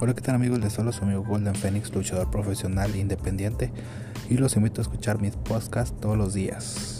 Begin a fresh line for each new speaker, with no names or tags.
Hola, ¿qué tal amigos? Les solo su amigo Golden Phoenix, luchador profesional independiente, y los invito a escuchar mis podcasts todos los días.